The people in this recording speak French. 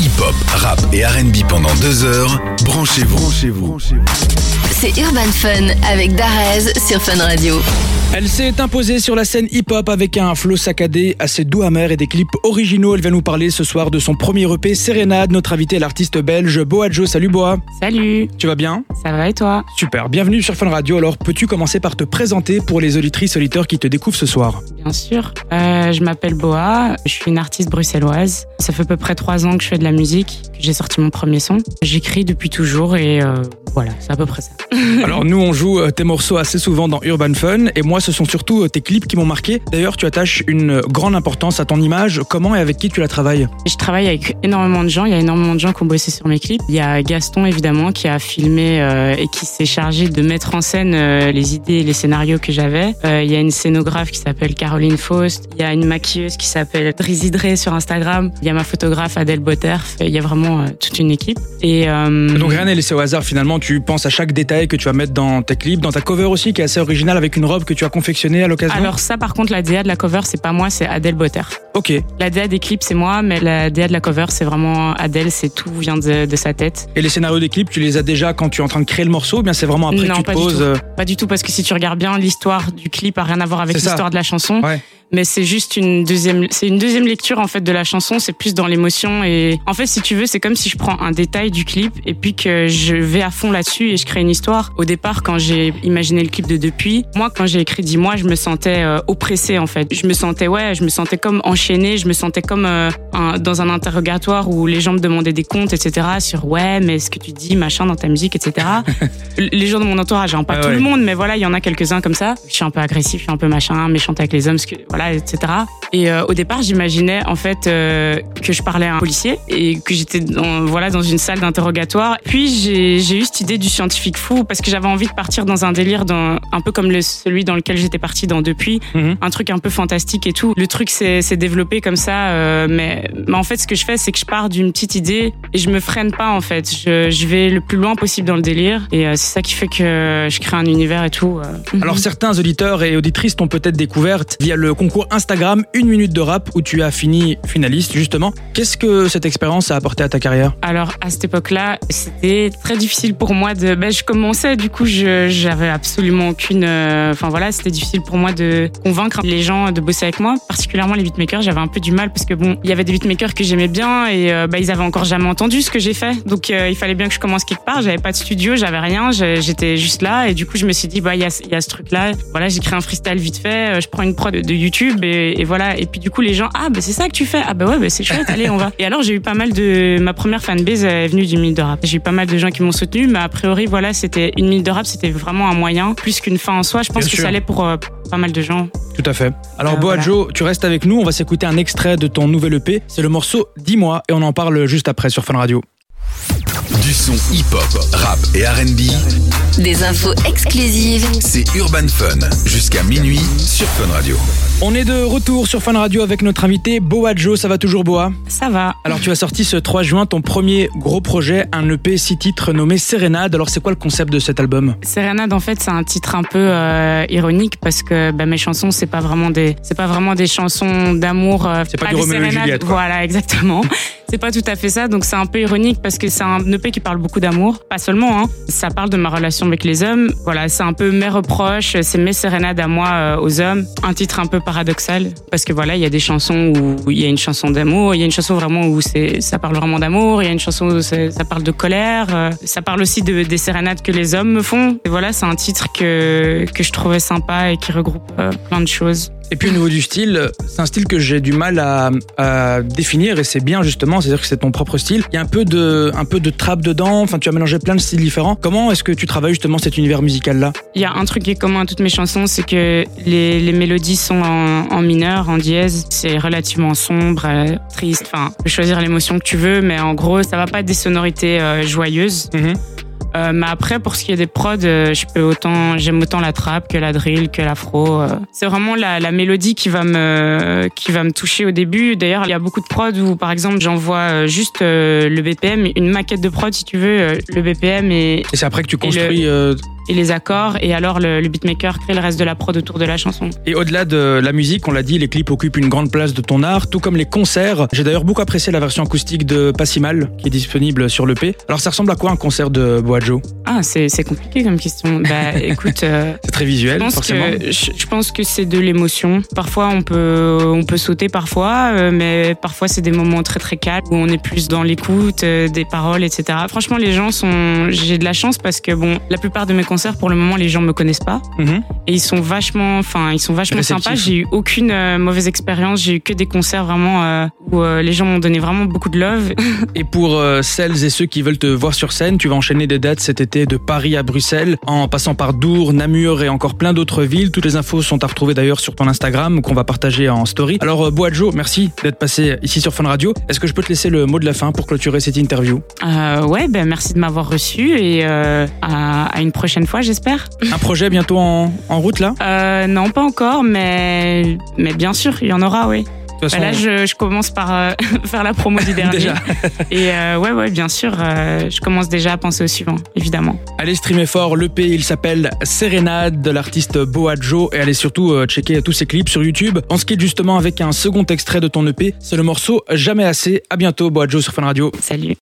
Hip-hop, rap et RB pendant deux heures. Branchez-vous. Branchez-vous. C'est Urban Fun avec Darez sur Fun Radio. Elle s'est imposée sur la scène hip-hop avec un flow saccadé, assez doux amer et des clips originaux. Elle vient nous parler ce soir de son premier EP Sérénade. Notre invité est l'artiste belge Boa Joe. Salut Boa. Salut, Tu vas bien? Ça va et toi? Super. Bienvenue sur Fun Radio. Alors, peux-tu commencer par te présenter pour les auditrices auditeurs qui te découvrent ce soir? Bien sûr. Euh, je m'appelle Boa, je suis une artiste bruxelloise. Ça fait à peu près trois ans que je fais de la musique, que j'ai sorti mon premier son. J'écris depuis toujours et euh, voilà, c'est à peu près ça. Alors, nous, on joue euh, tes morceaux assez souvent dans Urban Fun et moi, ce sont surtout euh, tes clips qui m'ont marqué. D'ailleurs, tu attaches une grande importance à ton image. Comment et avec qui tu la travailles? Je travaille avec énormément de gens, il y a énormément de gens qui ont bossé sur mes clips. Il y a Gaston évidemment qui a filmé euh, et qui s'est chargé de mettre en scène euh, les idées et les scénarios que j'avais. Euh, il y a une scénographe qui s'appelle Caroline Faust, il y a une maquilleuse qui s'appelle Drizzy Dre sur Instagram, il y a ma photographe Adèle Botterf, il y a vraiment euh, toute une équipe. Et euh, Donc rien n'est laissé au hasard finalement, tu penses à chaque détail que tu vas mettre dans tes clips, dans ta cover aussi qui est assez originale avec une robe que tu as confectionnée à l'occasion? alors ça par contre la DA de la cover c'est pas moi, c'est Adèle Botterf. ok. La DA des clips c'est moi, mais la DA de la cover c'est vraiment Adèle, c'est tout vient de, de sa tête. Et les scénarios des clips, tu les as déjà quand tu es en train de créer le morceau ou bien c'est vraiment après non, que tu te pas du poses tout. euh, Pas du tout, parce que si tu regardes bien, l'histoire du clip a rien à voir avec l'histoire de la chanson. Ouais. Mais c'est juste une deuxième, c'est une deuxième lecture en fait de la chanson. C'est plus dans l'émotion et en fait, si tu veux, c'est comme si je prends un détail du clip et puis que je vais à fond là-dessus et je crée une histoire. Au départ, quand j'ai imaginé le clip de Depuis, moi, quand j'ai écrit Dis-moi, je me sentais euh, oppressée en fait. Je me sentais ouais, je me sentais comme enchaînée. Je me sentais comme euh, un- dans un interrogatoire où les gens me demandaient des comptes, etc. Sur ouais, mais ce que tu dis, machin, dans ta musique, etc. les gens de mon entourage, hein, pas Ah tout ouais. le monde, mais voilà, il y en a quelques-uns comme ça. Je suis un peu agressif, je suis un peu machin, méchante avec les hommes, parce que, voilà, etc. Et euh, au départ, j'imaginais en fait euh, que je parlais à un policier et que j'étais dans, voilà dans une salle d'interrogatoire. Puis j'ai j'ai eu cette idée du scientifique fou parce que j'avais envie de partir dans un délire, dans, un peu comme le, celui dans lequel j'étais partie dans depuis, Mhm. un truc un peu fantastique et tout. Le truc s'est s'est développé comme ça, euh, mais, mais en fait, ce que je fais, c'est que je pars d'une petite idée et je me freine pas en fait. Je, je vais le plus loin possible dans le délire et euh, c'est ça qui fait que je crée un univers et tout. euh. Alors certains auditeurs et auditrices t'ont peut-être découverte via le concours Instagram Une minute de rap où tu as fini finaliste justement. Qu'est-ce que cette expérience a apporté à ta carrière? Alors à cette époque-là, c'était très difficile pour moi de. Ben, je commençais, du coup, j'avais absolument aucune. euh, Enfin voilà, c'était difficile pour moi de convaincre les gens de bosser avec moi, particulièrement les beatmakers. J'avais un peu du mal parce que bon, il y avait des beatmakers que j'aimais bien et euh, bah, ils avaient encore jamais entendu ce que j'ai fait, donc euh, il fallait bien que je commence quelque part. J'avais pas de studio, j'avais rien, j'étais juste là et du coup je me suis dit bah il y a y a ce truc-là. Voilà, j'ai créé un freestyle vite fait, je prends une prod de YouTube et, et voilà. Et puis du coup les gens ah bah c'est ça que tu fais ah bah ouais bah c'est chouette allez on va. Et alors j'ai eu pas mal de ma première fanbase est venue du minute de rap. J'ai eu pas mal de gens qui m'ont soutenu, mais a priori voilà c'était une minute de rap, c'était vraiment un moyen plus qu'une fin en soi. Je pense Bien que sûr. ça allait pour euh, pas mal de gens. Tout à fait. Alors Euh, Boa voilà. Joe, tu restes avec nous, on va s'écouter un extrait de ton nouvel EP. C'est le morceau Dis-moi et on en parle juste après sur Fun Radio. Du son hip-hop, rap et RB, Des infos exclusives c'est Urban Fun. Jusqu'à minuit sur Fun Radio. On est de retour sur Fun Radio avec notre invité Boa Joe, ça va toujours Boa? Ça va. Alors tu as sorti ce 3 juin ton premier gros projet, un EP 6 titres nommé Sérénade. Alors c'est quoi le concept de cet album? Sérénade, en fait, c'est un titre un peu euh, ironique parce que bah, mes chansons, c'est pas vraiment des, c'est pas vraiment des chansons d'amour. euh, C'est pas du Roméo et sérénades. Juliette, quoi. Voilà, exactement. c'est pas tout à fait ça. Donc c'est un peu ironique parce que c'est un EP qui parle beaucoup d'amour, pas seulement. Hein. Ça parle de ma relation avec les hommes. Voilà, c'est un peu mes reproches, c'est mes sérénades à moi euh, aux hommes. Un titre un peu paradoxal parce que voilà, il y a des chansons où il y a une chanson d'amour, il y a une chanson vraiment où c'est, ça parle vraiment d'amour, il y a une chanson où ça parle de colère, euh, ça parle aussi de, des sérénades que les hommes me font. Et voilà, c'est un titre que, que je trouvais sympa et qui regroupe euh, plein de choses. Et puis au niveau du style, c'est un style que j'ai du mal à, à définir et c'est bien justement, c'est-à-dire que c'est ton propre style. Il y a un peu de, un peu de trap dedans, enfin tu as mélangé plein de styles différents. Comment est-ce que tu travailles justement cet univers musical-là? Il y a un truc qui est commun à toutes mes chansons, c'est que les, les mélodies sont en, en mineur, en dièse. C'est relativement sombre, euh, triste. Enfin, tu peux choisir l'émotion que tu veux, mais en gros, ça va pas être des sonorités euh, joyeuses. Euh, mais après, pour ce qui est des prods, euh, je peux autant, j'aime autant la trap que la drill, que l'afro. euh. C'est vraiment la, la mélodie qui va me, qui va me toucher au début. D'ailleurs, il y a beaucoup de prods où, par exemple, j'envoie juste le BPM, une maquette de prod, si tu veux, le BPM et, Et c'est après que tu le- construis. euh, et les accords, et alors le, le beatmaker crée le reste de la prod autour de la chanson. Et au-delà de la musique, on l'a dit, les clips occupent une grande place de ton art, tout comme les concerts. J'ai d'ailleurs beaucoup apprécié la version acoustique de Pas si mal, qui est disponible sur l'EP. Alors ça ressemble à quoi un concert de Boajo? Ah, c'est c'est compliqué comme question. Bah écoute, euh, C'est très visuel, je pense forcément. que je, je pense que c'est de l'émotion. Parfois on peut on peut sauter parfois, euh, mais parfois c'est des moments très très calmes où on est plus dans l'écoute euh, des paroles, etc. Franchement, les gens sont j'ai de la chance parce que bon, la plupart de mes concerts pour le moment les gens me connaissent pas Mhm. et ils sont vachement, enfin ils sont vachement sympas. J'ai eu aucune euh, mauvaise expérience. J'ai eu que des concerts vraiment euh, où euh, les gens m'ont donné vraiment beaucoup de love. Et pour celles et ceux qui veulent te voir sur scène, tu vas enchaîner des dates cet été de Paris à Bruxelles, en passant par Dour, Namur et encore plein d'autres villes. Toutes les infos sont à retrouver d'ailleurs sur ton Instagram qu'on va partager en story. Alors Boadjo, merci d'être passé ici sur Fun Radio. Est-ce que je peux te laisser le mot de la fin pour clôturer cette interview? Ouais, ben merci de m'avoir reçu et à, à une prochaine fois, j'espère. Un projet bientôt en, en route là? Euh, non, pas encore, mais mais bien sûr, il y en aura, oui. De toute Bah là, je, je commence par euh, faire la promo du dernier. Déjà. Et euh, ouais, ouais, bien sûr, euh, je commence déjà à penser au suivant, évidemment. Allez streamer fort, l'EP il s'appelle Sérénade de l'artiste Boadjo et allez surtout checker tous ses clips sur YouTube. On se quitte justement avec un second extrait de ton EP, c'est le morceau Jamais assez. À bientôt Boadjo sur Fun Radio. Salut.